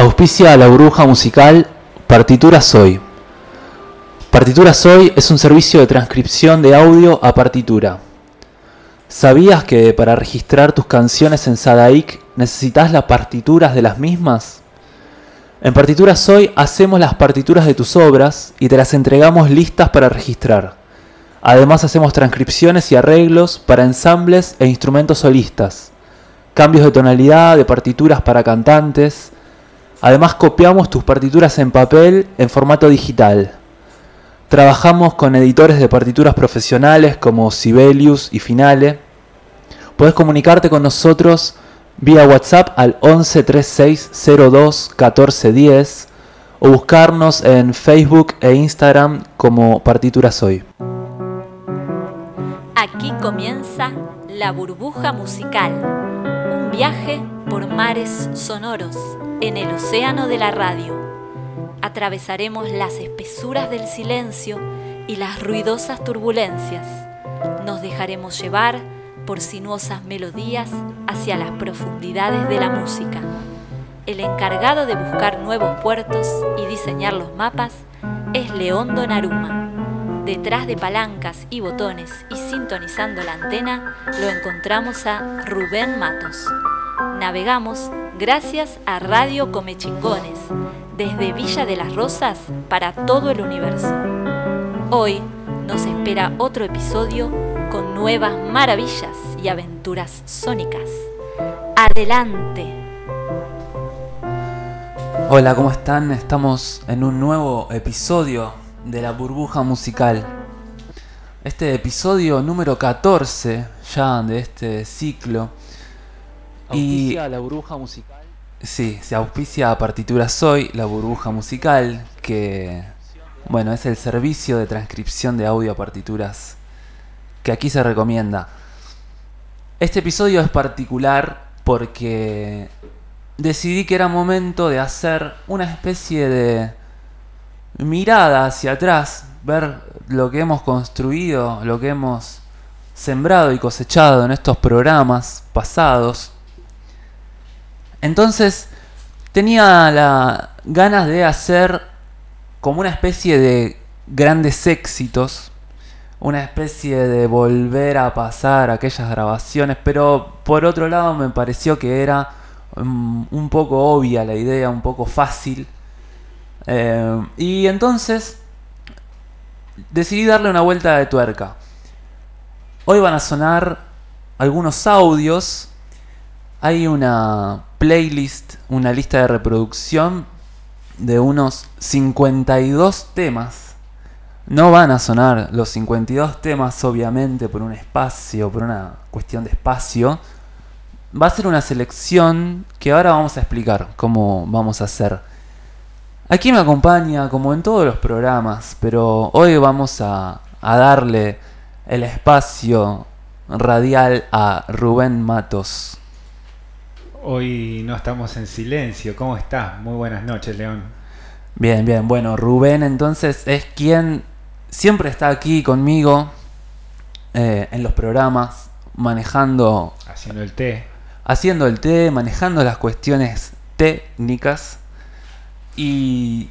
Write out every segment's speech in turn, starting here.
Auspicia la burbuja musical Partitura Soy. Partitura Soy es un servicio de transcripción de audio a partitura. ¿Sabías que para registrar tus canciones en Sadaic necesitas las partituras de las mismas? En Partitura Soy hacemos las partituras de tus obras y te las entregamos listas para registrar. Además hacemos transcripciones y arreglos para ensambles e instrumentos solistas, cambios de tonalidad de partituras para cantantes. Además copiamos tus partituras en papel en formato digital. Trabajamos con editores de partituras profesionales como Sibelius y Finale. Puedes comunicarte con nosotros vía WhatsApp al 11 36 02 14 10 o buscarnos en Facebook e Instagram como Partituras Hoy. Aquí comienza La Burbuja Musical, un viaje por mares sonoros en el océano de la radio. Atravesaremos las espesuras del silencio y las ruidosas turbulencias. Nos dejaremos llevar por sinuosas melodías hacia las profundidades de la música. El encargado de buscar nuevos puertos y diseñar los mapas es Leondo Naruma. Detrás de palancas y botones y sintonizando la antena lo encontramos a Rubén Matos. Navegamos gracias a Radio Comechingones, desde Villa de las Rosas para todo el universo. Hoy nos espera otro episodio con nuevas maravillas y aventuras sónicas. Adelante. Hola, ¿cómo están? Estamos en un nuevo episodio de la burbuja musical. Este episodio número 14 ya de este ciclo. Y la burbuja musical. Sí, se auspicia a Partitura Soy, la burbuja musical, que bueno, es el servicio de transcripción de audio a partituras que aquí se recomienda. Este episodio es particular porque decidí que era momento de hacer una especie de mirada hacia atrás, ver lo que hemos construido, lo que hemos sembrado y cosechado en estos programas pasados. Entonces tenía la ganas de hacer como una especie de grandes éxitos, una especie de volver a pasar aquellas grabaciones, pero por otro lado me pareció que era mm, un poco obvia la idea, un poco fácil eh, y entonces decidí darle una vuelta de tuerca. Hoy van a sonar algunos audios. Hay una playlist, una lista de reproducción de unos 52 temas. No van a sonar los 52 temas, obviamente, por un espacio, por una cuestión de espacio. Va a ser una selección que ahora vamos a explicar cómo vamos a hacer. Aquí me acompaña, como en todos los programas, pero hoy vamos a, darle el espacio radial a Rubén Matos. Hoy no estamos en silencio. ¿Cómo estás? Muy buenas noches, León. Bien, bien. Bueno, Rubén entonces es quien siempre está aquí conmigo eh, en los programas, manejando... Haciendo el té. Haciendo el té, manejando las cuestiones técnicas. Y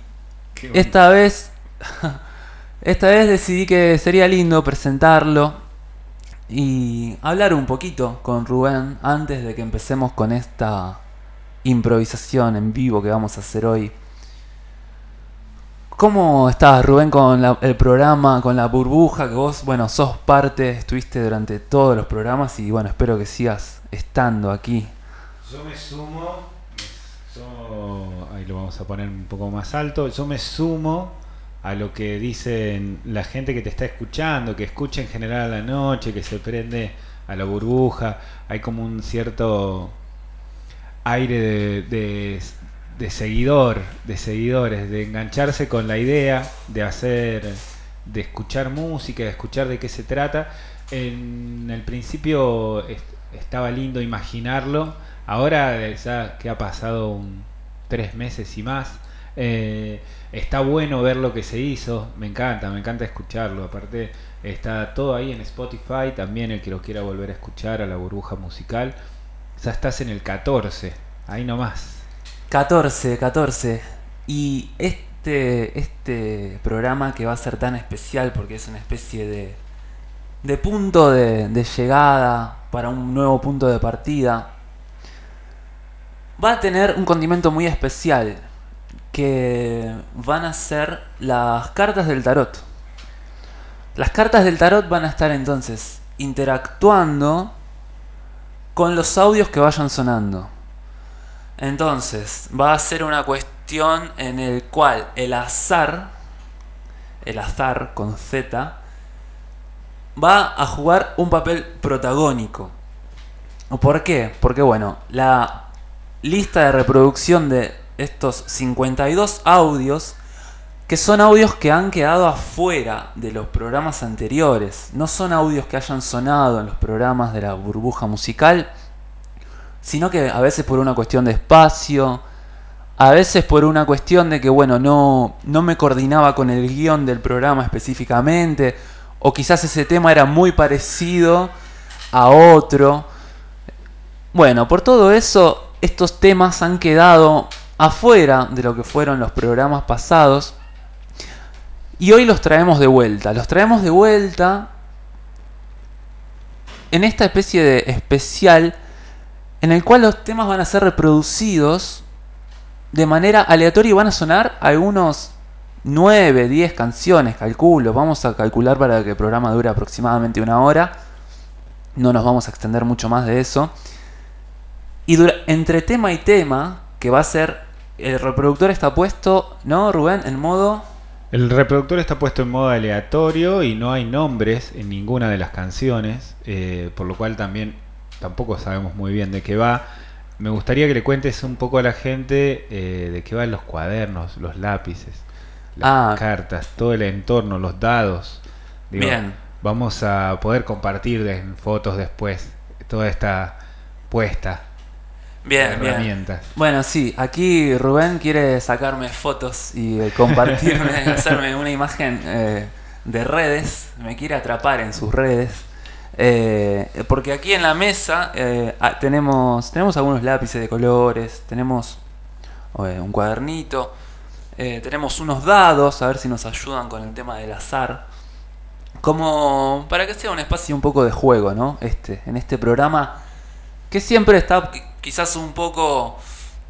esta vez, esta vez decidí que sería lindo presentarlo y hablar un poquito con Rubén antes de que empecemos con esta improvisación en vivo que vamos a hacer hoy. ¿Cómo estás, Rubén, con el programa, con la burbuja? Que vos, bueno, sos parte, estuviste durante todos los programas y, bueno, espero que sigas estando aquí. Yo me sumo ahí lo vamos a poner un poco más alto, yo me sumo a lo que dicen la gente que te está escuchando, que escucha en general a la noche, que se prende a la burbuja, hay como un cierto aire de, de, seguidor, de seguidores, de engancharse con la idea de hacer, de escuchar música, de escuchar de qué se trata. En el principio estaba lindo imaginarlo, Ahora ya que ha pasado un, tres meses y más, eh, está bueno ver lo que se hizo, me encanta, me encanta escucharlo. Aparte está todo ahí en Spotify, también el que lo quiera volver a escuchar a la burbuja musical. Ya estás en el 14, ahí nomás. 14, 14. Y este, este programa que va a ser tan especial porque es una especie de, de punto de, de llegada para un nuevo punto de partida, va a tener un condimento muy especial que van a ser las cartas del tarot. Las cartas del tarot van a estar entonces interactuando con los audios que vayan sonando. Entonces, va a ser una cuestión en el cual el azar, el azar con Z, va a jugar un papel protagónico. ¿Por qué? Porque bueno, la lista de reproducción de estos 52 audios, que son audios que han quedado afuera de los programas anteriores, no son audios que hayan sonado en los programas de la burbuja musical, sino que a veces por una cuestión de espacio, a veces por una cuestión de que, bueno, no, no me coordinaba con el guion del programa específicamente, o quizás ese tema era muy parecido a otro. Bueno, por todo eso, estos temas han quedado afuera de lo que fueron los programas pasados. Y hoy los traemos de vuelta. Los traemos de vuelta en esta especie de especial en el cual los temas van a ser reproducidos de manera aleatoria y van a sonar algunos 9, 10 canciones, calculo. Vamos a calcular para que el programa dure aproximadamente una hora. No nos vamos a extender mucho más de eso. Y entre tema y tema, que va a ser, el reproductor está puesto, ¿no, Rubén? En modo... El reproductor está puesto en modo aleatorio y no hay nombres en ninguna de las canciones, eh, por lo cual también tampoco sabemos muy bien de qué va. Me gustaría que le cuentes un poco a la gente eh, de qué van los cuadernos, los lápices, las Ah. cartas, todo el entorno, los dados. Digo, Bien. Vamos a poder compartir en fotos después toda esta puesta Bien, bien. herramientas. Bueno, sí, aquí Rubén quiere sacarme fotos y eh, compartirme, hacerme una imagen eh, de redes, me quiere atrapar en sus redes. Eh, porque aquí en la mesa tenemos, tenemos algunos lápices de colores, tenemos un cuadernito, tenemos unos dados, a ver si nos ayudan con el tema del azar. Como para que sea un espacio un poco de juego, ¿no? Este, en este programa que siempre está quizás un poco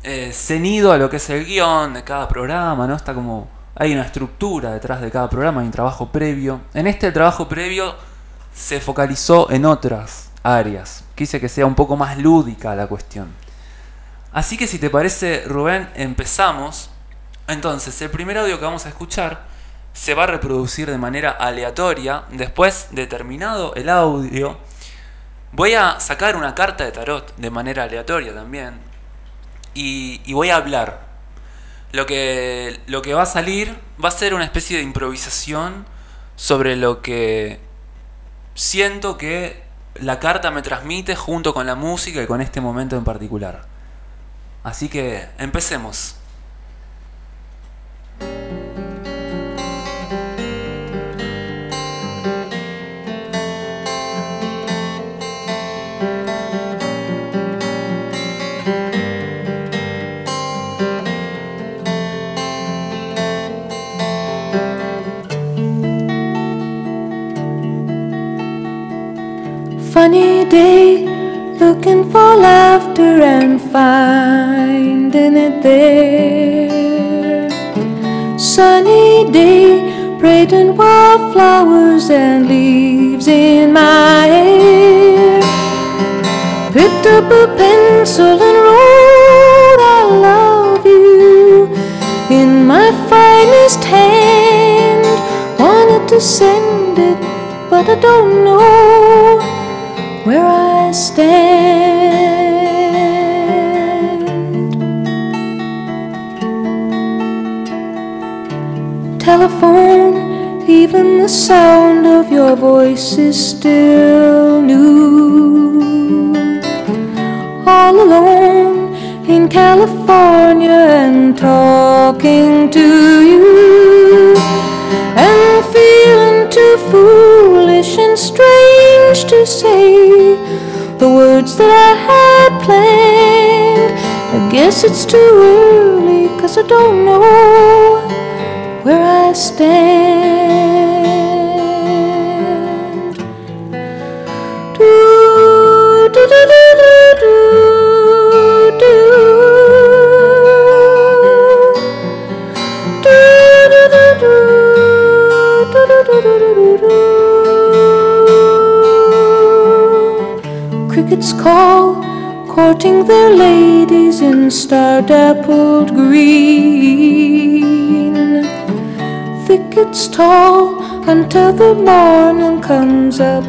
eh, ceñido a lo que es el guion de cada programa, ¿no? Está como. Hay una estructura detrás de cada programa, hay un trabajo previo. En este trabajo previo se focalizó en otras áreas. Quise que sea un poco más lúdica la cuestión. Así que si te parece, Rubén, empezamos. Entonces, el primer audio que vamos a escuchar se va a reproducir de manera aleatoria. Después de terminado el audio, voy a sacar una carta de tarot de manera aleatoria también. Y, y voy a hablar. Lo que, lo que va a salir va a ser una especie de improvisación sobre lo que siento que la carta me transmite junto con la música y con este momento en particular. Así que empecemos. Funny day, looking for laughter and finding it there. Sunny day, braiding wildflowers and leaves in my hair. Picked up a pencil and wrote, I love you in my finest hand. Wanted to send it, but I don't know where I stand. Telephone, even the sound of your voice is still new. All alone in California and talking to you guess it's too early, cause I don't know where I stand. Do, do, do, do, do, do, do. Crickets call, courting their lady in star-dappled green. Thickets tall until the morning comes up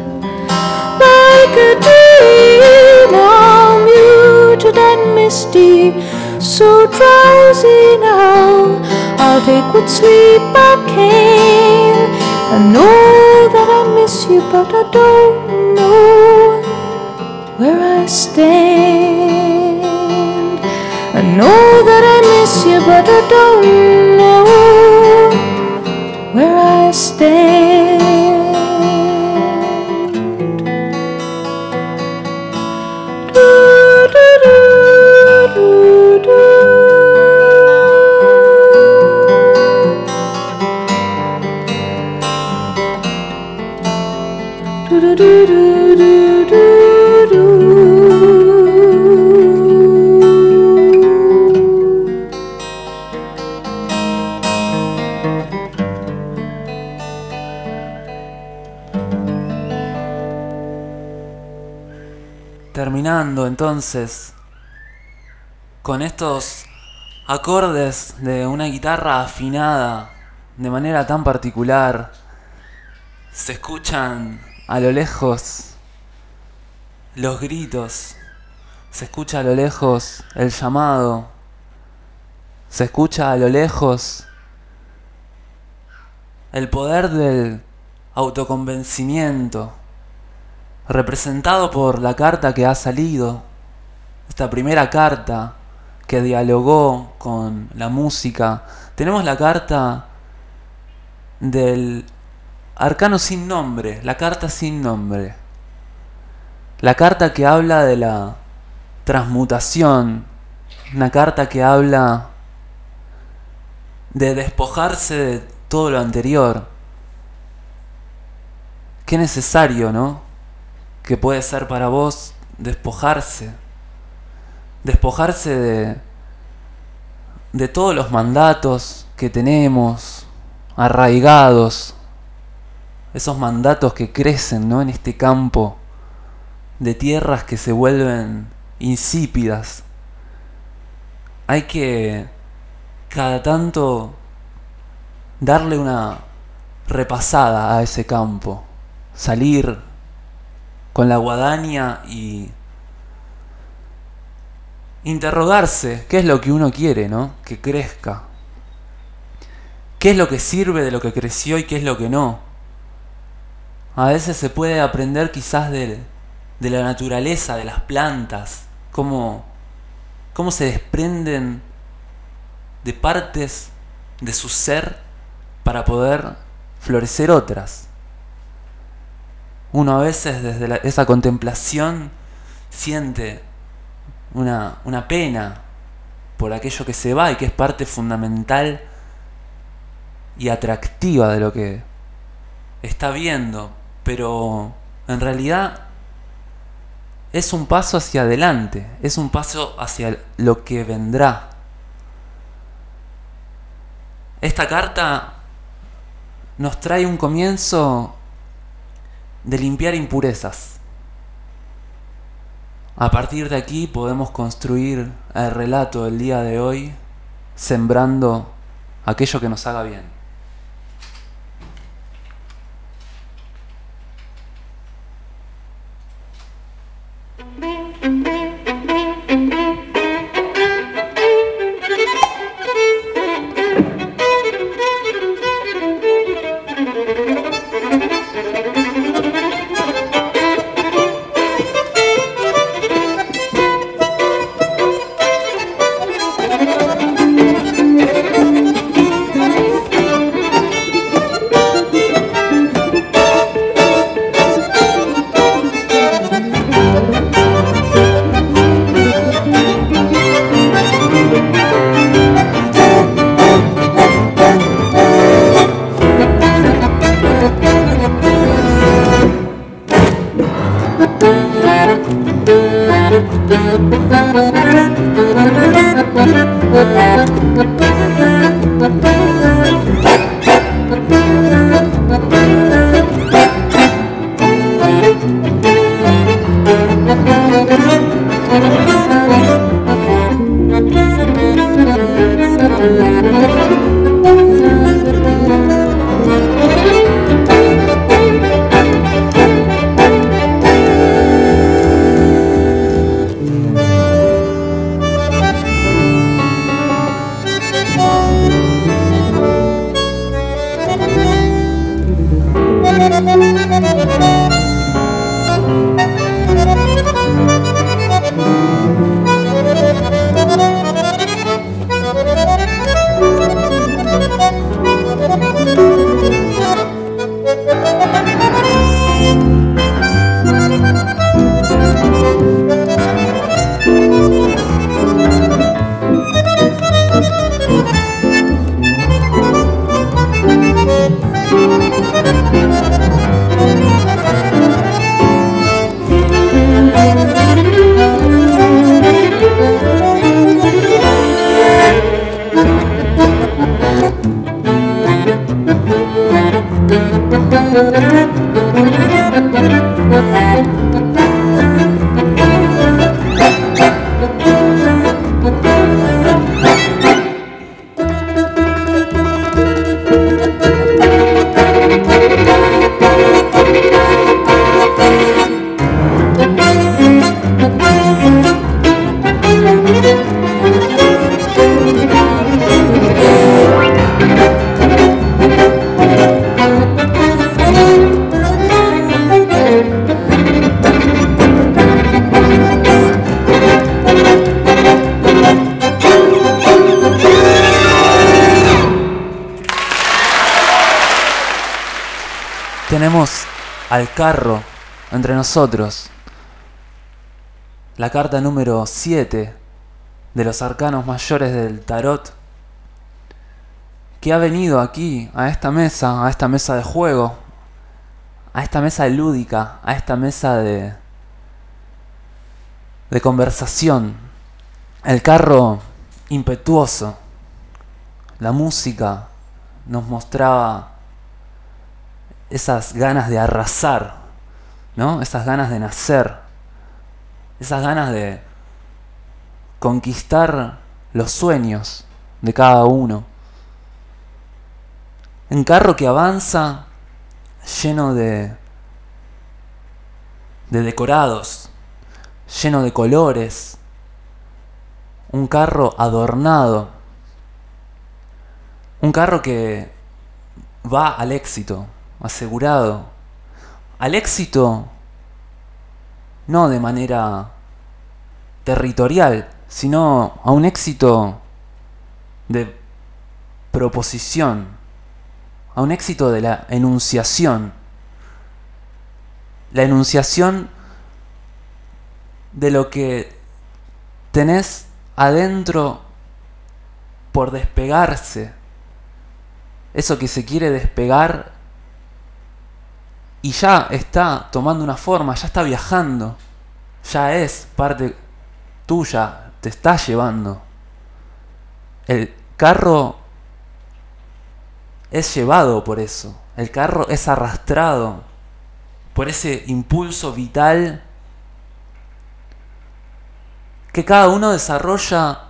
like a dream, all muted and misty, so drowsy now. I'll take what sleep I can. I know that I miss you, but I don't know where I stand. Know that I miss you, but I don't know entonces con estos acordes de una guitarra afinada de manera tan particular, se escuchan a lo lejos los gritos, se escucha a lo lejos el llamado, se escucha a lo lejos el poder del autoconvencimiento representado por la carta que ha salido, esta primera carta que dialogó con la música. Tenemos la carta del arcano sin nombre, la carta sin nombre. La carta que habla de la transmutación, una carta que habla de despojarse de todo lo anterior. Qué necesario, ¿no? que puede ser para vos despojarse, despojarse de, de todos los mandatos que tenemos arraigados, esos mandatos que crecen ¿no? en este campo de tierras que se vuelven insípidas. Hay que cada tanto darle una repasada a ese campo, salir con la guadaña y interrogarse qué es lo que uno quiere, ¿no? Que crezca. ¿Qué es lo que sirve de lo que creció y qué es lo que no? A veces se puede aprender quizás de, de la naturaleza, de las plantas, cómo, cómo se desprenden de partes de su ser para poder florecer otras. Uno a veces desde esa contemplación siente una, una pena por aquello que se va y que es parte fundamental y atractiva de lo que está viendo, pero en realidad es un paso hacia adelante, es un paso hacia lo que vendrá. Esta carta nos trae un comienzo de limpiar impurezas. A partir de aquí podemos construir el relato del día de hoy sembrando aquello que nos haga bien. Carro entre nosotros. La carta número 7 de los arcanos mayores del tarot. Que ha venido aquí, a esta mesa, a esta mesa de juego, a esta mesa lúdica, a esta mesa de, de conversación. El carro impetuoso. La música nos mostraba esas ganas de arrasar, ¿no? Esas ganas de nacer, esas ganas de conquistar los sueños de cada uno. Un carro que avanza lleno de de decorados, lleno de colores. Un carro adornado. Un carro que va al éxito, asegurado. Al éxito no de manera territorial, sino a un éxito de proposición, a un éxito de la enunciación. La enunciación de lo que tenés adentro por despegarse. Eso que se quiere despegar y ya está tomando una forma, ya está viajando, ya es parte tuya, te está llevando. El carro es llevado por eso, el carro es arrastrado por ese impulso vital que cada uno desarrolla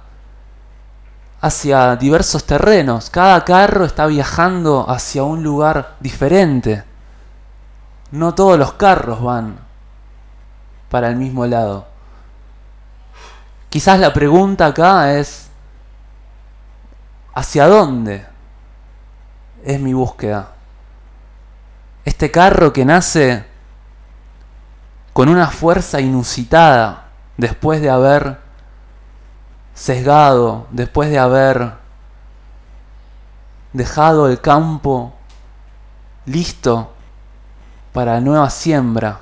hacia diversos terrenos. Cada carro está viajando hacia un lugar diferente. No todos los carros van para el mismo lado. Quizás la pregunta acá es, ¿hacia dónde es mi búsqueda? Este carro que nace con una fuerza inusitada después de haber sesgado, después de haber dejado el campo listo para nueva siembra,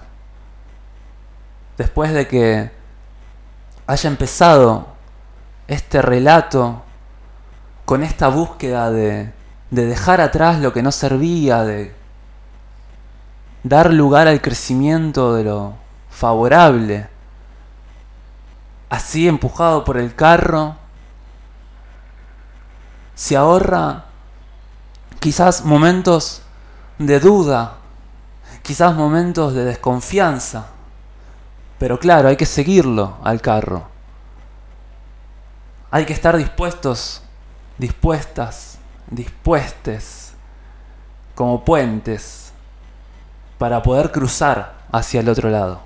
después de que haya empezado este relato con esta búsqueda de, de dejar atrás lo que no servía, de dar lugar al crecimiento de lo favorable. Así empujado por el carro, se ahorra quizás momentos de duda, quizás momentos de desconfianza. Pero claro, hay que seguirlo al carro. Hay que estar dispuestos, dispuestas, dispuestes, como puentes, para poder cruzar hacia el otro lado.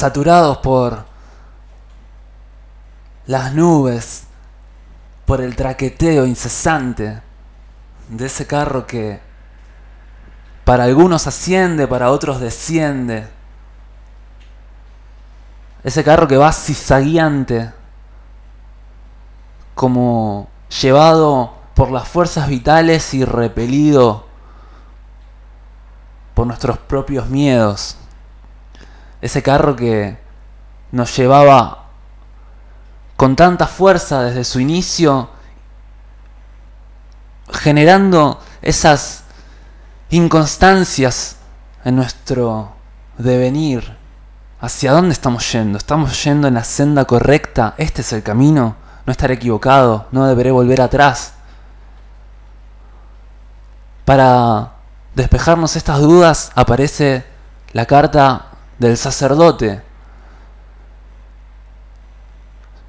Saturados por las nubes, por el traqueteo incesante de ese carro que para algunos asciende, para otros desciende. Ese carro que va cizagueante, como llevado por las fuerzas vitales y repelido por nuestros propios miedos. Ese carro que nos llevaba con tanta fuerza desde su inicio, generando esas inconstancias en nuestro devenir. ¿Hacia dónde estamos yendo? ¿Estamos yendo en la senda correcta? ¿Este es el camino? No estaré equivocado, no deberé volver atrás. Para despejarnos estas dudas aparece la carta del sacerdote,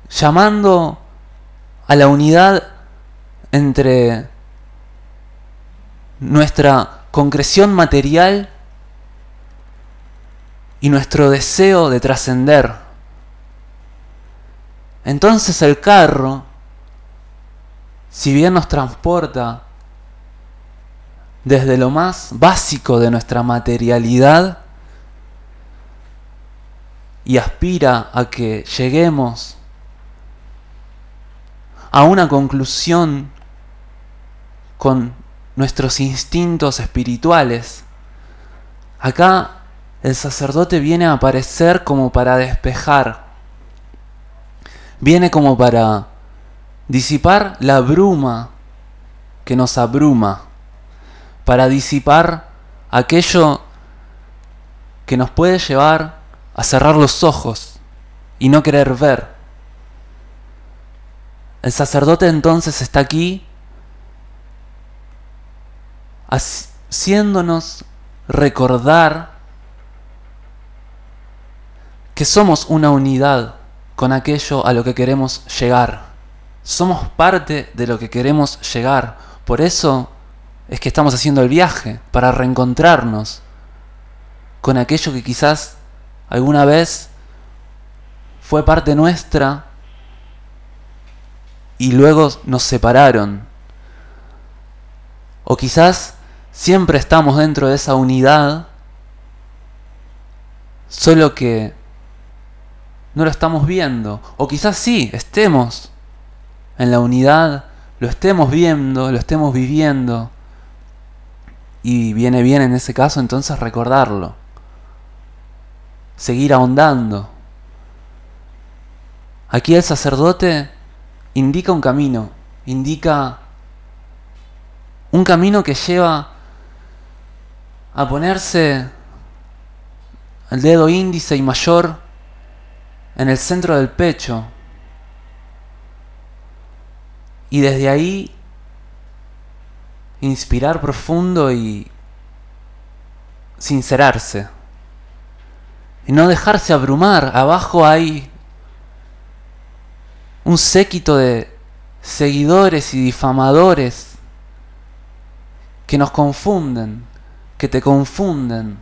llamando a la unidad entre nuestra concreción material y nuestro deseo de trascender. Entonces el carro, si bien nos transporta desde lo más básico de nuestra materialidad, y aspira a que lleguemos a una conclusión con nuestros instintos espirituales. Acá el sacerdote viene a aparecer como para despejar, viene como para disipar la bruma que nos abruma, para disipar aquello que nos puede llevar a cerrar los ojos y no querer ver. El sacerdote entonces está aquí haciéndonos recordar que somos una unidad con aquello a lo que queremos llegar. Somos parte de lo que queremos llegar. Por eso es que estamos haciendo el viaje, para reencontrarnos con aquello que quizás alguna vez fue parte nuestra y luego nos separaron. O quizás siempre estamos dentro de esa unidad, solo que no lo estamos viendo. O quizás sí, estemos en la unidad, lo estemos viendo, lo estemos viviendo. Y viene bien en ese caso entonces recordarlo. Seguir ahondando. Aquí el sacerdote indica un camino, indica un camino que lleva a ponerse el dedo índice y mayor en el centro del pecho. Y desde ahí inspirar profundo y sincerarse. Y no dejarse abrumar. Abajo hay un séquito de seguidores y difamadores que nos confunden, que te confunden.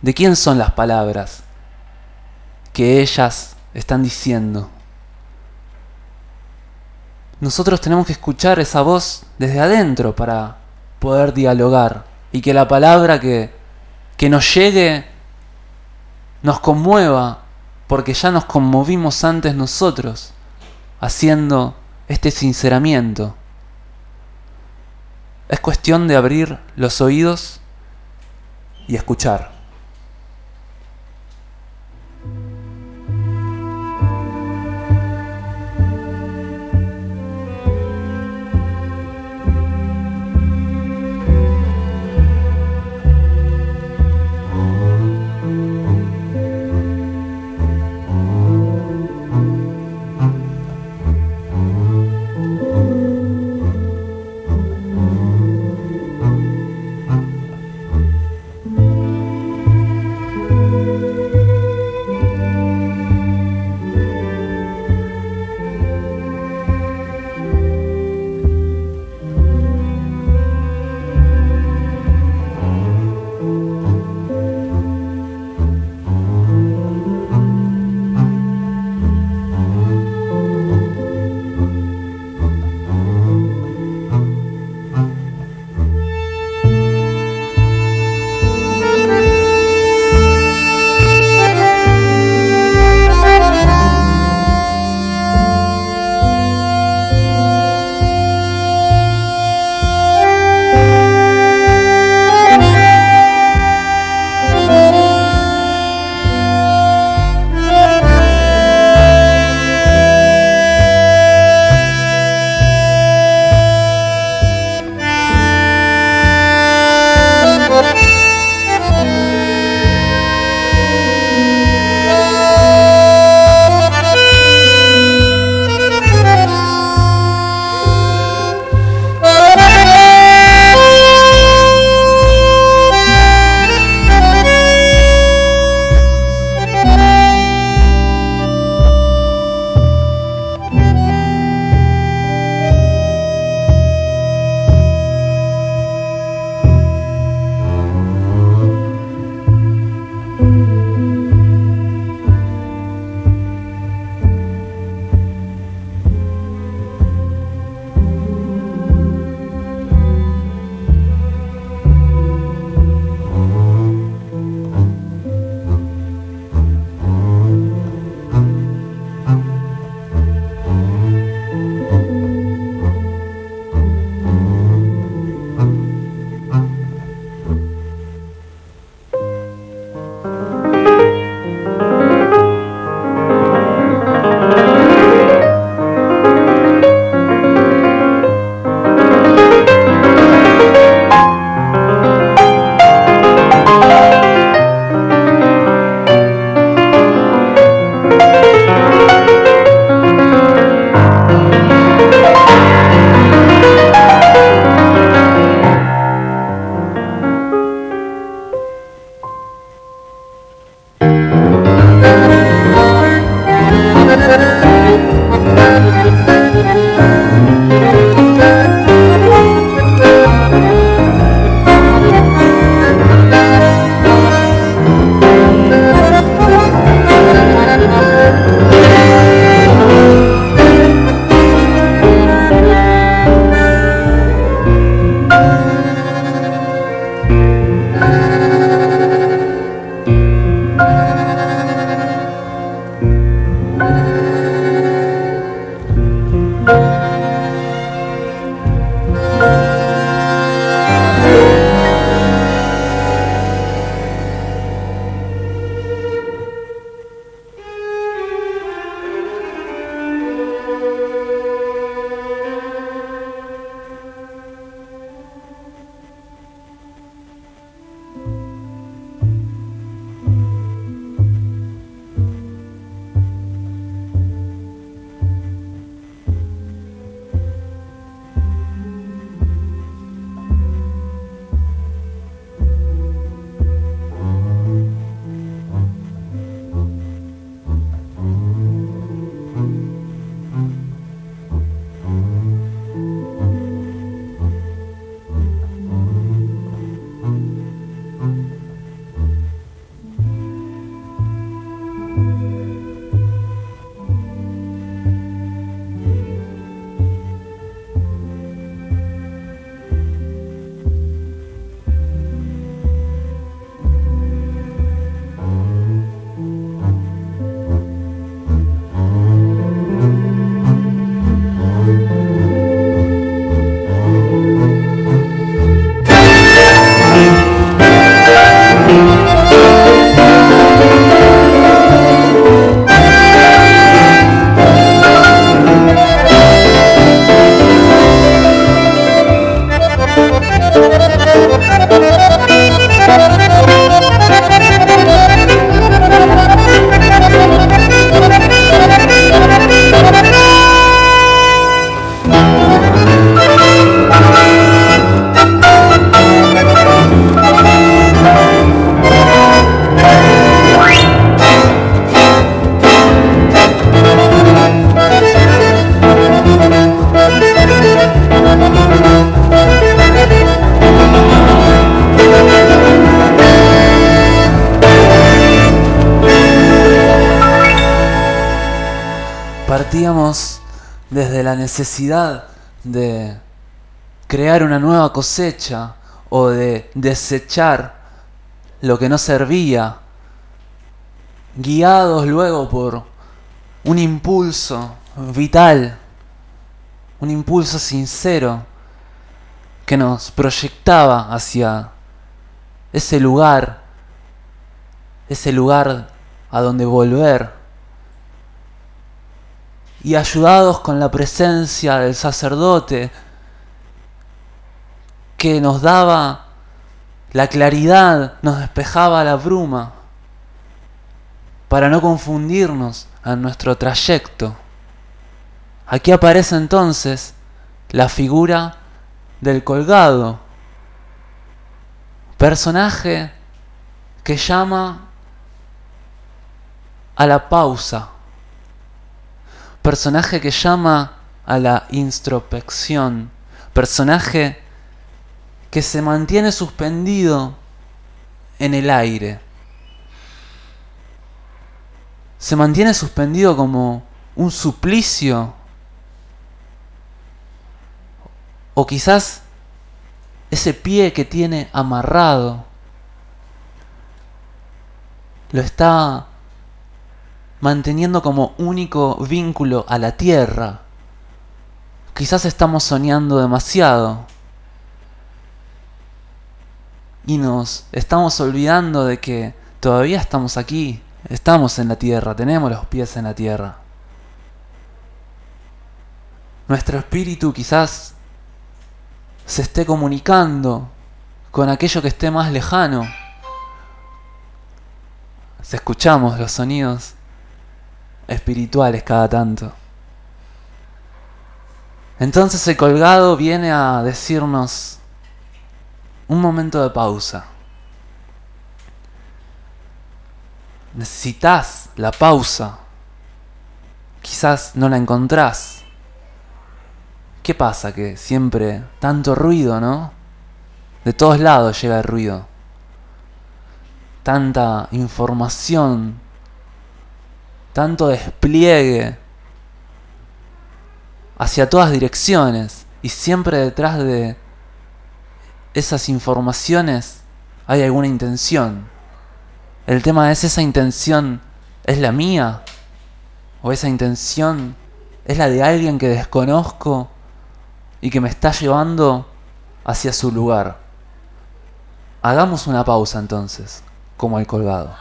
¿De quién son las palabras que ellas están diciendo? Nosotros tenemos que escuchar esa voz desde adentro para poder dialogar y que la palabra que, que nos llegue nos conmueva porque ya nos conmovimos antes nosotros haciendo este sinceramiento. Es cuestión de abrir los oídos y escuchar. Necesidad de crear una nueva cosecha o de desechar lo que no servía, guiados luego por un impulso vital, un impulso sincero que nos proyectaba hacia ese lugar, ese lugar a donde volver. Y ayudados con la presencia del sacerdote que nos daba la claridad, nos despejaba la bruma para no confundirnos en nuestro trayecto. Aquí aparece entonces la figura del colgado, personaje que llama a la pausa, personaje que llama a la introspección, personaje que se mantiene suspendido en el aire. Se mantiene suspendido como un suplicio. O quizás ese pie que tiene amarrado lo está manteniendo como único vínculo a la tierra. Quizás estamos soñando demasiado. Y nos estamos olvidando de que todavía estamos aquí, estamos en la tierra, tenemos los pies en la tierra. Nuestro espíritu quizás se esté comunicando con aquello que esté más lejano. Si escuchamos los sonidos espirituales cada tanto. Entonces el colgado viene a decirnos un momento de pausa. Necesitas la pausa. Quizás no la encontrás. ¿Qué pasa? Que siempre tanto ruido, ¿no? De todos lados llega el ruido. Tanta información. Tanto despliegue. Hacia todas direcciones. Y siempre detrás de esas informaciones hay alguna intención. El tema es esa intención es la mía o esa intención es la de alguien que desconozco y que me está llevando hacia su lugar. Hagamos una pausa entonces, como el colgado.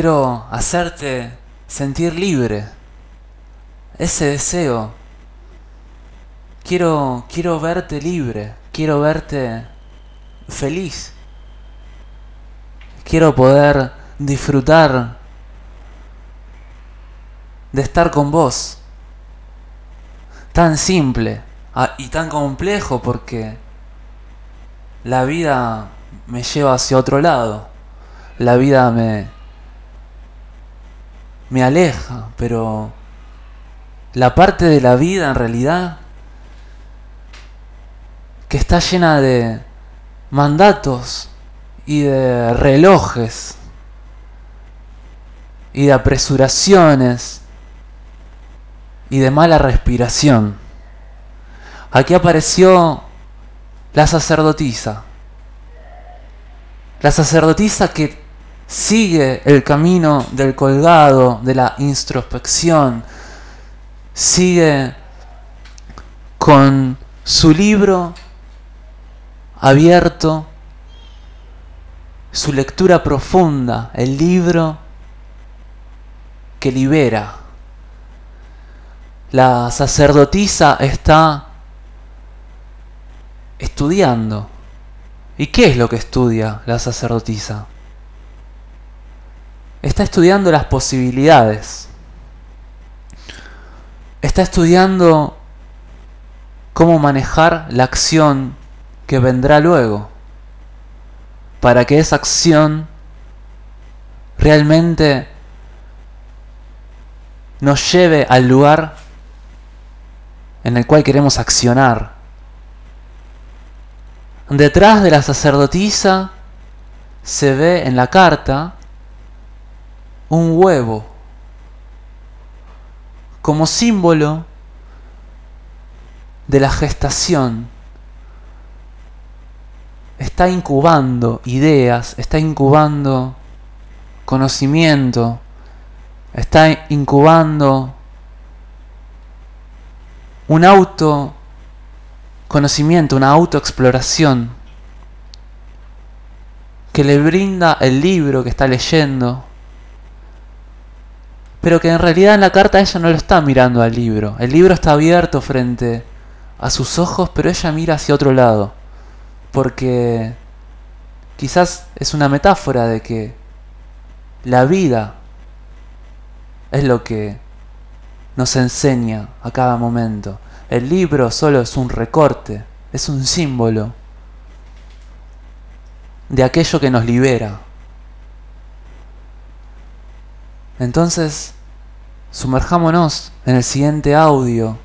Quiero hacerte sentir libre. Ese deseo. Quiero, quiero verte libre. Quiero verte feliz. Quiero poder disfrutar de estar con vos. Tan simple ah, y tan complejo porque la vida me lleva hacia otro lado la vida me, me aleja, pero la parte de la vida en realidad que está llena de mandatos y de relojes y de apresuraciones y de mala respiración. Aquí apareció la sacerdotisa. La sacerdotisa que sigue el camino del colgado, de la introspección, sigue con su libro abierto, su lectura profunda, el libro que libera. La sacerdotisa está estudiando. ¿Y qué es lo que estudia la sacerdotisa? Está estudiando las posibilidades. Está estudiando cómo manejar la acción que vendrá luego. Para que esa acción realmente nos lleve al lugar en el cual queremos accionar. Detrás de la sacerdotisa se ve en la carta un huevo como símbolo de la gestación. Está incubando ideas, está incubando conocimiento, está incubando un auto conocimiento, una autoexploración que le brinda el libro que está leyendo, pero que en realidad en la carta ella no lo está mirando al libro. El libro está abierto frente a sus ojos, pero ella mira hacia otro lado. Porque quizás es una metáfora de que la vida es lo que nos enseña a cada momento. El libro solo es un recorte, es un símbolo de aquello que nos libera. Entonces, sumerjámonos en el siguiente audio,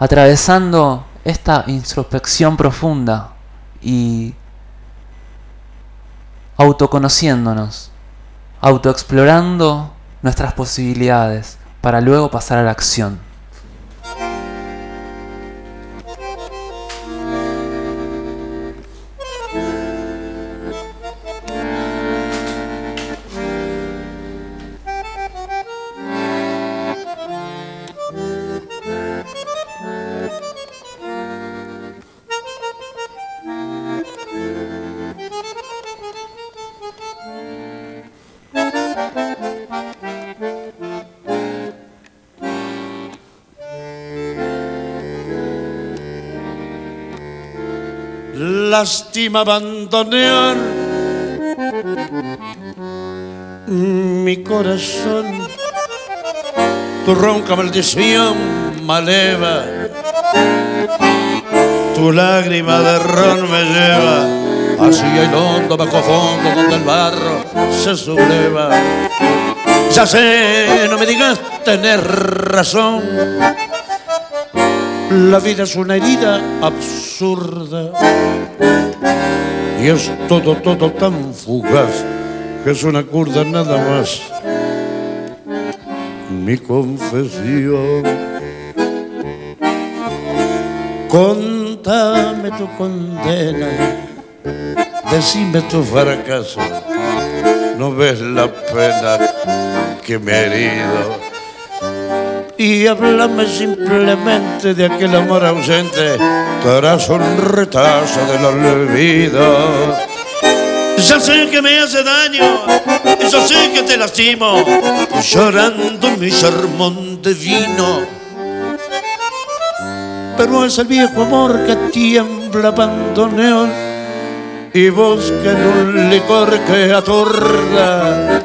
atravesando esta introspección profunda y autoconociéndonos, autoexplorando nuestras posibilidades para luego pasar a la acción. Lástima abandonar mi corazón. Tu ronca maldición maleva, tu lágrima de ron me lleva hacia el hondo bajo fondo donde el barro se subleva. Ya sé, no me digas tener razón. La vida es una herida absurda y es todo, todo tan fugaz que es una curda nada más. Mi confesión. Contame tu condena, decime tu fracaso. No ves la pena que me he herido y háblame simplemente de aquel amor ausente tras un retazo del olvido. Ya sé que me hace daño, ya sé que te lastimo, llorando mi sermón de vino. Pero es el viejo amor que tiembla abandoneón y busca en un licor que atorda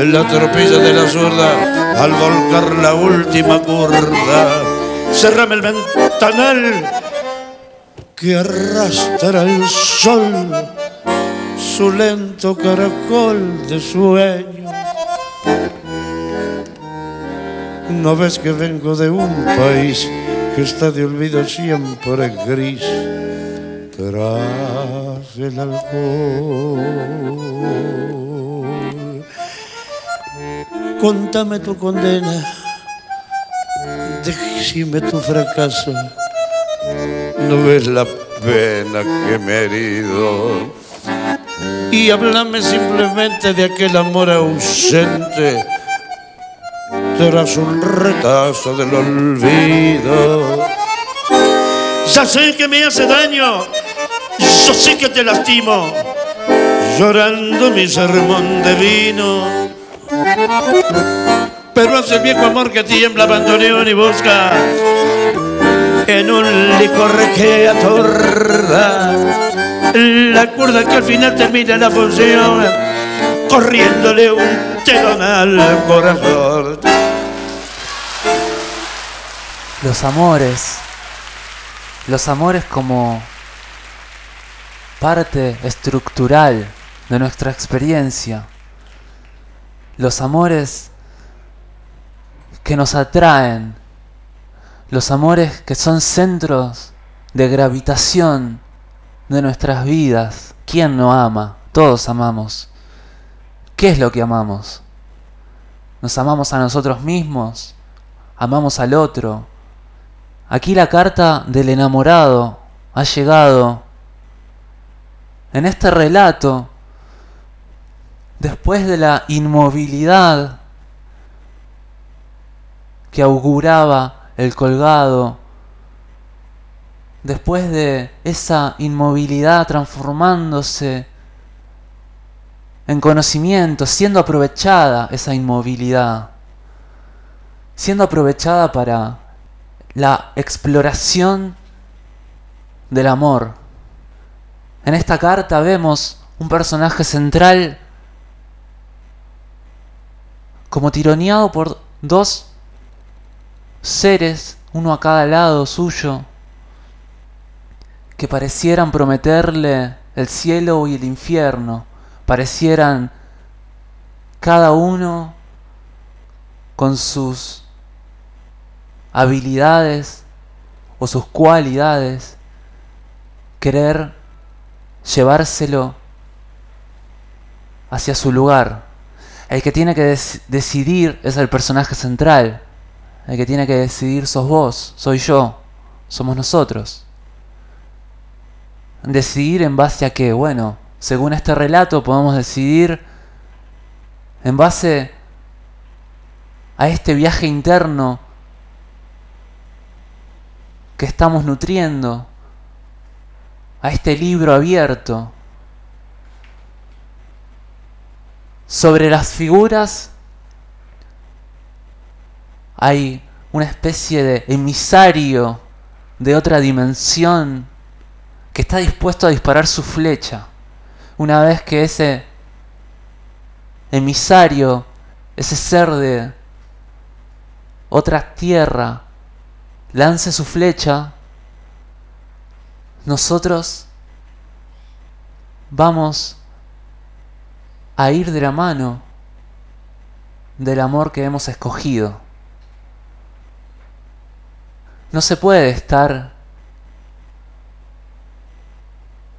en la tropilla de la zurda al volcar la última curda. Cerrame el ventanal que arrastra el sol su lento caracol de sueño. No ves que vengo de un país que está de olvido siempre gris tras el alcohol. Contame tu condena, decime tu fracaso. No ves la pena que me he herido. Y háblame simplemente de aquel amor ausente tras un retazo del olvido. Ya sé que me hace daño, yo sé que te lastimo, llorando mi sermón de vino. Pero hace viejo amor que tiembla abandoneón y busca en un licor que atorda la cuerda que al final termina la función corriéndole un telón al corazón. Los amores, los amores como parte estructural de nuestra experiencia, los amores que nos atraen, los amores que son centros de gravitación de nuestras vidas. ¿Quién no ama? Todos amamos. ¿Qué es lo que amamos? ¿Nos amamos a nosotros mismos? ¿Amamos al otro? Aquí la carta del enamorado ha llegado en este relato después de la inmovilidad que auguraba el colgado, después de esa inmovilidad transformándose en conocimiento, siendo aprovechada esa inmovilidad, siendo aprovechada para la exploración del amor. En esta carta vemos un personaje central como tironeado por dos seres, uno a cada lado suyo, que parecieran prometerle el cielo y el infierno, parecieran cada uno con sus habilidades o sus cualidades, querer llevárselo hacia su lugar. El que tiene que decidir es el personaje central. El que tiene que decidir sos vos, soy yo, somos nosotros. decidir en base a qué. Bueno, según este relato podemos decidir en base a este viaje interno que estamos nutriendo, a este libro abierto. Sobre las figuras hay una especie de emisario de otra dimensión que está dispuesto a disparar su flecha. Una vez que ese emisario, ese ser de otra tierra, lance su flecha, nosotros vamos a ir de la mano del amor que hemos escogido. No se puede estar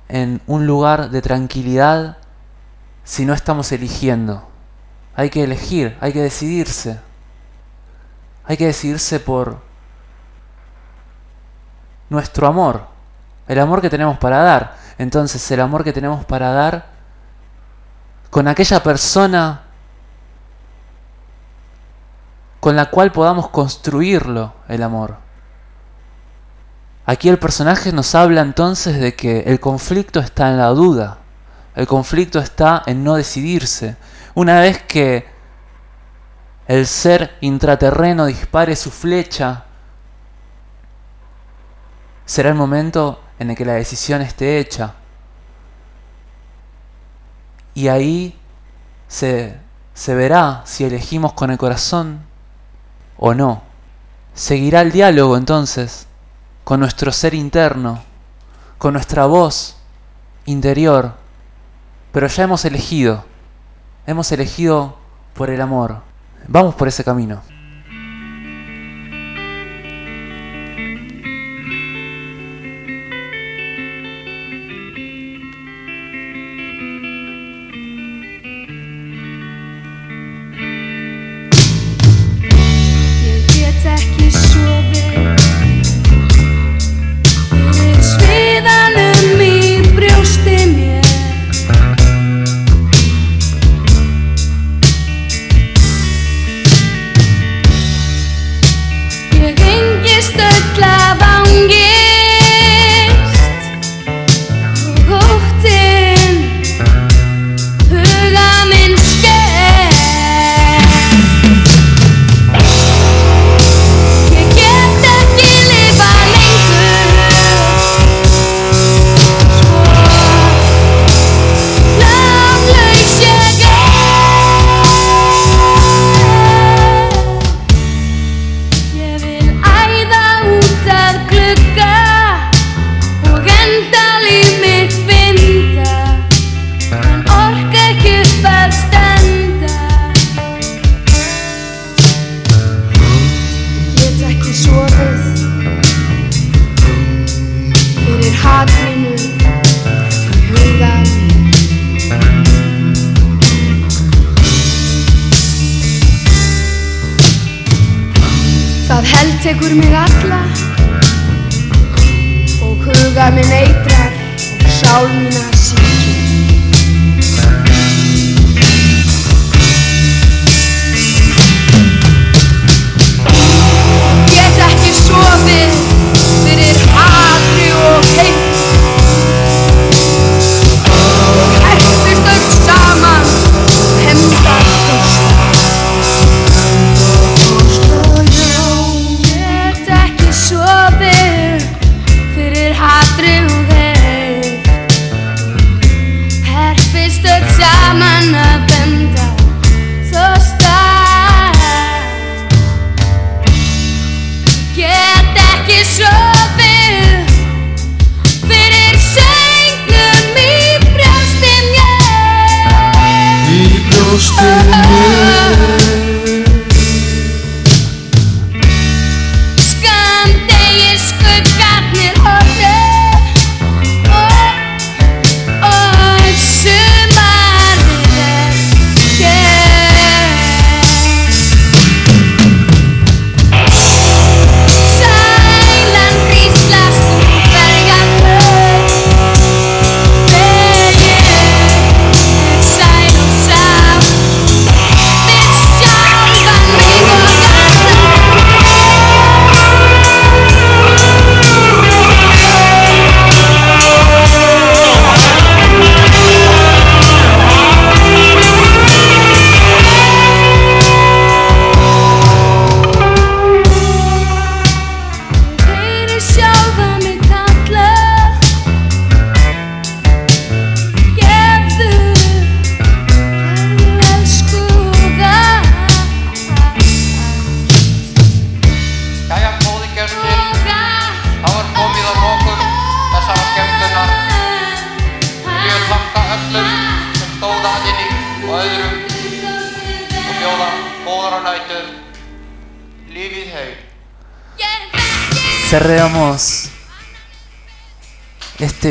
en un lugar de tranquilidad si no estamos eligiendo. Hay que elegir, hay que decidirse. Hay que decidirse por nuestro amor, el amor que tenemos para dar. Entonces, el amor que tenemos para dar con aquella persona con la cual podamos construirlo, el amor. Aquí el personaje nos habla entonces de que el conflicto está en la duda, el conflicto está en no decidirse. Una vez que el ser intraterreno dispare su flecha, será el momento en el que la decisión esté hecha. Y ahí se, se verá si elegimos con el corazón o no. Seguirá el diálogo entonces con nuestro ser interno, con nuestra voz interior, pero ya hemos elegido, hemos elegido por el amor. Vamos por ese camino. Heldtekur mig alla Og huga minn eitrar Og sál mína sýkir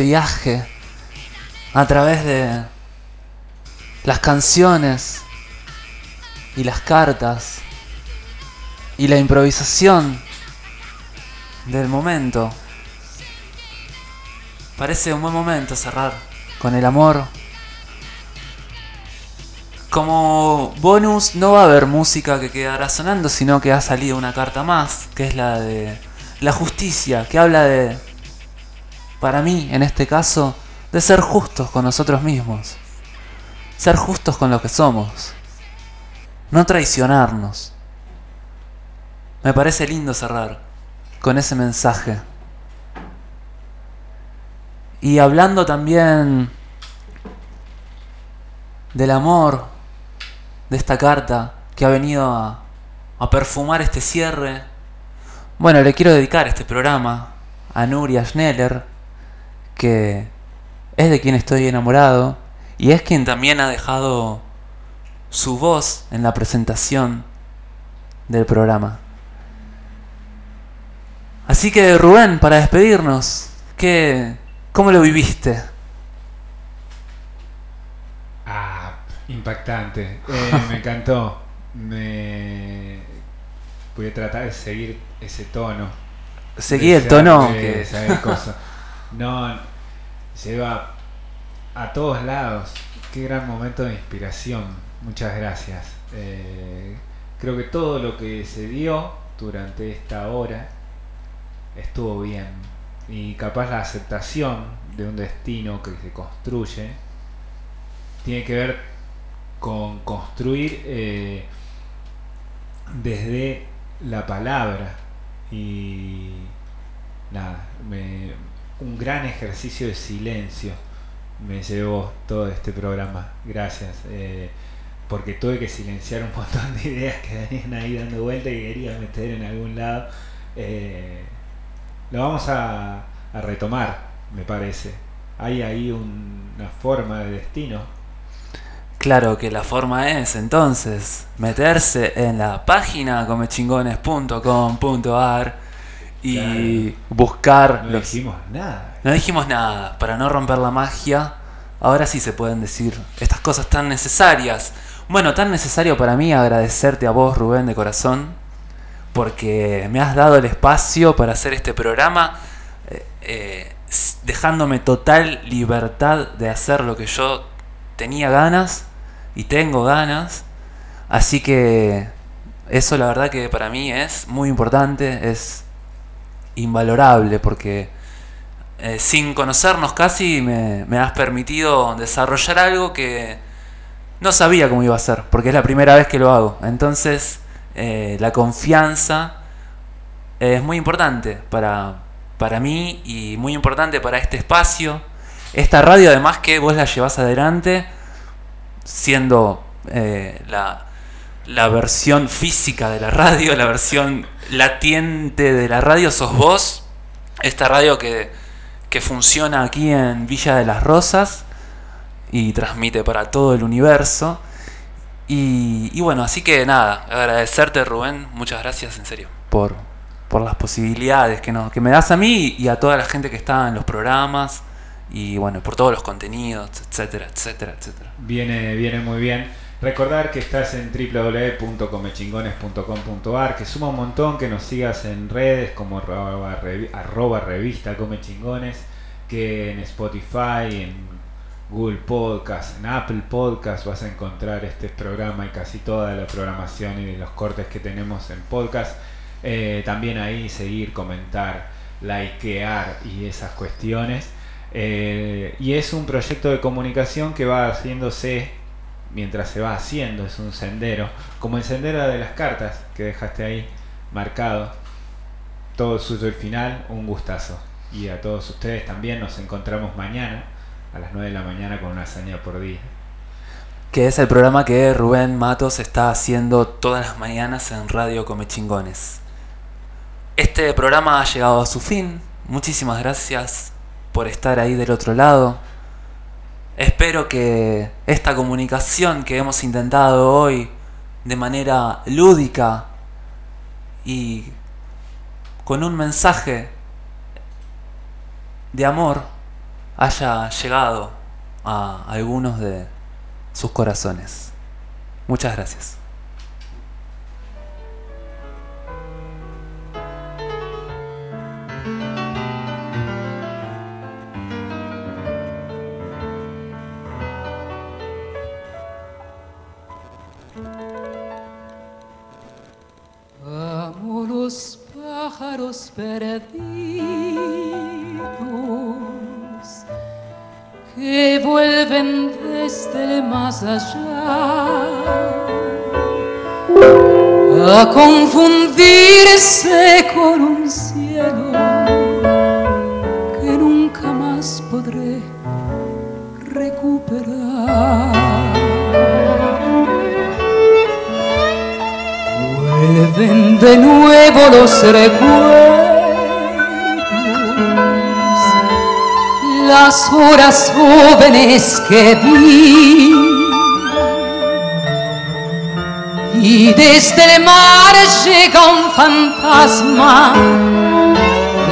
viaje a través de las canciones y las cartas y la improvisación del momento. Parece un buen momento cerrar con el amor. Como bonus no va a haber música que quedará sonando, sino que ha salido una carta más, que es la de la justicia, que habla de, para mí en este caso, de ser justos con nosotros mismos. Ser justos con lo que somos. No traicionarnos. Me parece lindo cerrar con ese mensaje. Y hablando también del amor, de esta carta que ha venido a, a perfumar este cierre, bueno, le quiero dedicar este programa a Nuria Schneller, que es de quien estoy enamorado y es quien también ha dejado su voz en la presentación del programa. Así que Rubén, para despedirnos, ¿qué, ¿cómo lo viviste? Ah, impactante. Eh, me encantó. Me voy a tratar de seguir ese tono. Seguí el tono que saber cosas. No, lleva a todos lados. Qué gran momento de inspiración. Muchas gracias. Eh, creo que todo lo que se dio durante esta hora estuvo bien. Y capaz la aceptación de un destino que se construye tiene que ver con construir eh, desde la palabra y nada, me- un gran ejercicio de silencio me llevó todo este programa. Gracias. eh, porque tuve que silenciar un montón de ideas que venían ahí dando vuelta y que quería meter en algún lado. Eh, lo vamos a, a retomar, me parece. Hay ahí un- una forma de destino. Claro que la forma es entonces meterse en la página comechingones.com.ar y buscar No los- dijimos nada. No dijimos nada, para no romper la magia. Ahora sí se pueden decir estas cosas tan necesarias. Bueno, tan necesario para mí agradecerte a vos, Rubén, de corazón, porque me has dado el espacio para hacer este programa, eh, eh, dejándome total libertad de hacer lo que yo tenía ganas y tengo ganas. Así que eso la verdad que para mí es muy importante, es invalorable, porque eh, sin conocernos casi me, has permitido desarrollar algo que no sabía cómo iba a ser, porque es la primera vez que lo hago. Entonces, eh, la confianza es muy importante para, para mí y muy importante para este espacio. Esta radio, además, que vos la llevas adelante, siendo eh, la, la versión física de la radio, la versión latiente de la radio, sos vos. Esta radio que, que funciona aquí en Villa de las Rosas y transmite para todo el universo. Y, y bueno, así que nada, agradecerte Rubén, muchas gracias en serio por, por las posibilidades que, nos, que me das a mí y a toda la gente que está en los programas y bueno, por todos los contenidos, etcétera, etcétera, etcétera. Viene, viene muy bien. Recordar que estás en www.comechingones.com.ar, que suma un montón que nos sigas en redes como arroba, revi- arroba revista Comechingones, que en Spotify, en Google Podcast, en Apple Podcast vas a encontrar este programa y casi toda la programación y los cortes que tenemos en podcast. Eh, también ahí seguir, comentar, likear y esas cuestiones. Eh, y es un proyecto de comunicación que va haciéndose mientras se va haciendo, es un sendero, como el sendero de las cartas que dejaste ahí marcado. Todo suyo el final, un gustazo. Y a todos ustedes también nos encontramos mañana a las 9 de la mañana con una hazaña por día. Que es el programa que Rubén Matos está haciendo todas las mañanas en Radio Comechingones. Este programa ha llegado a su fin. Muchísimas gracias por estar ahí del otro lado. Espero que esta comunicación que hemos intentado hoy de manera lúdica y con un mensaje de amor haya llegado a algunos de sus corazones. Muchas gracias. Pájaros perdidos que vuelven desde más allá a confundirse con un cielo que nunca más podré recuperar. Vuelven de nuevo los recuerdos, las horas jóvenes que vi. Y desde el mar llega un fantasma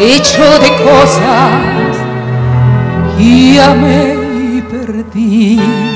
hecho de cosas que amé y perdí.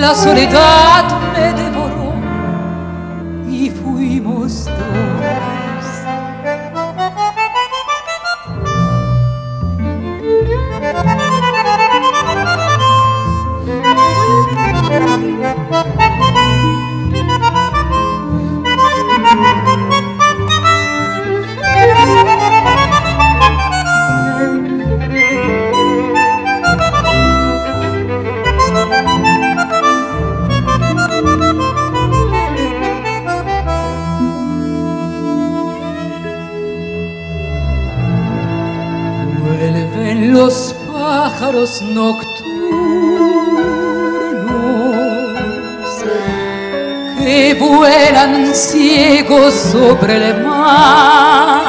La soledad ciegos sobre el mar.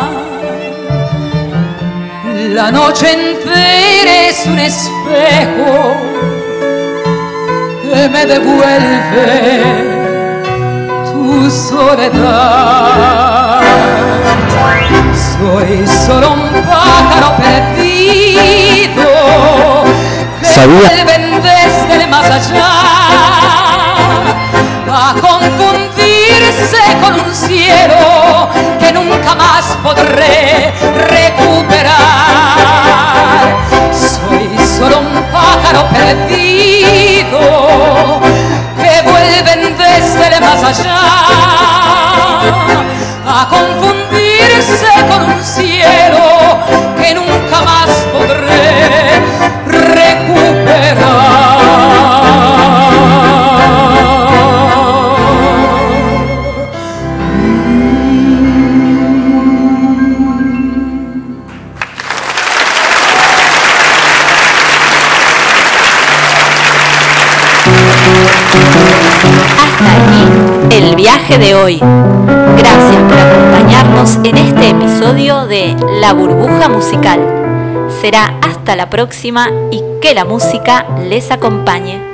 La noche entera es un espejo que me devuelve tu soledad. Soy solo un pájaro perdido que vuelven desde el más allá a con un cielo que nunca más podré recuperar. Soy solo un pájaro perdido que vuelven desde el más allá a confundirse con un cielo que nunca más podré recuperar. De hoy. Gracias por acompañarnos en este episodio de La burbuja musical. Será hasta la próxima y que la música les acompañe.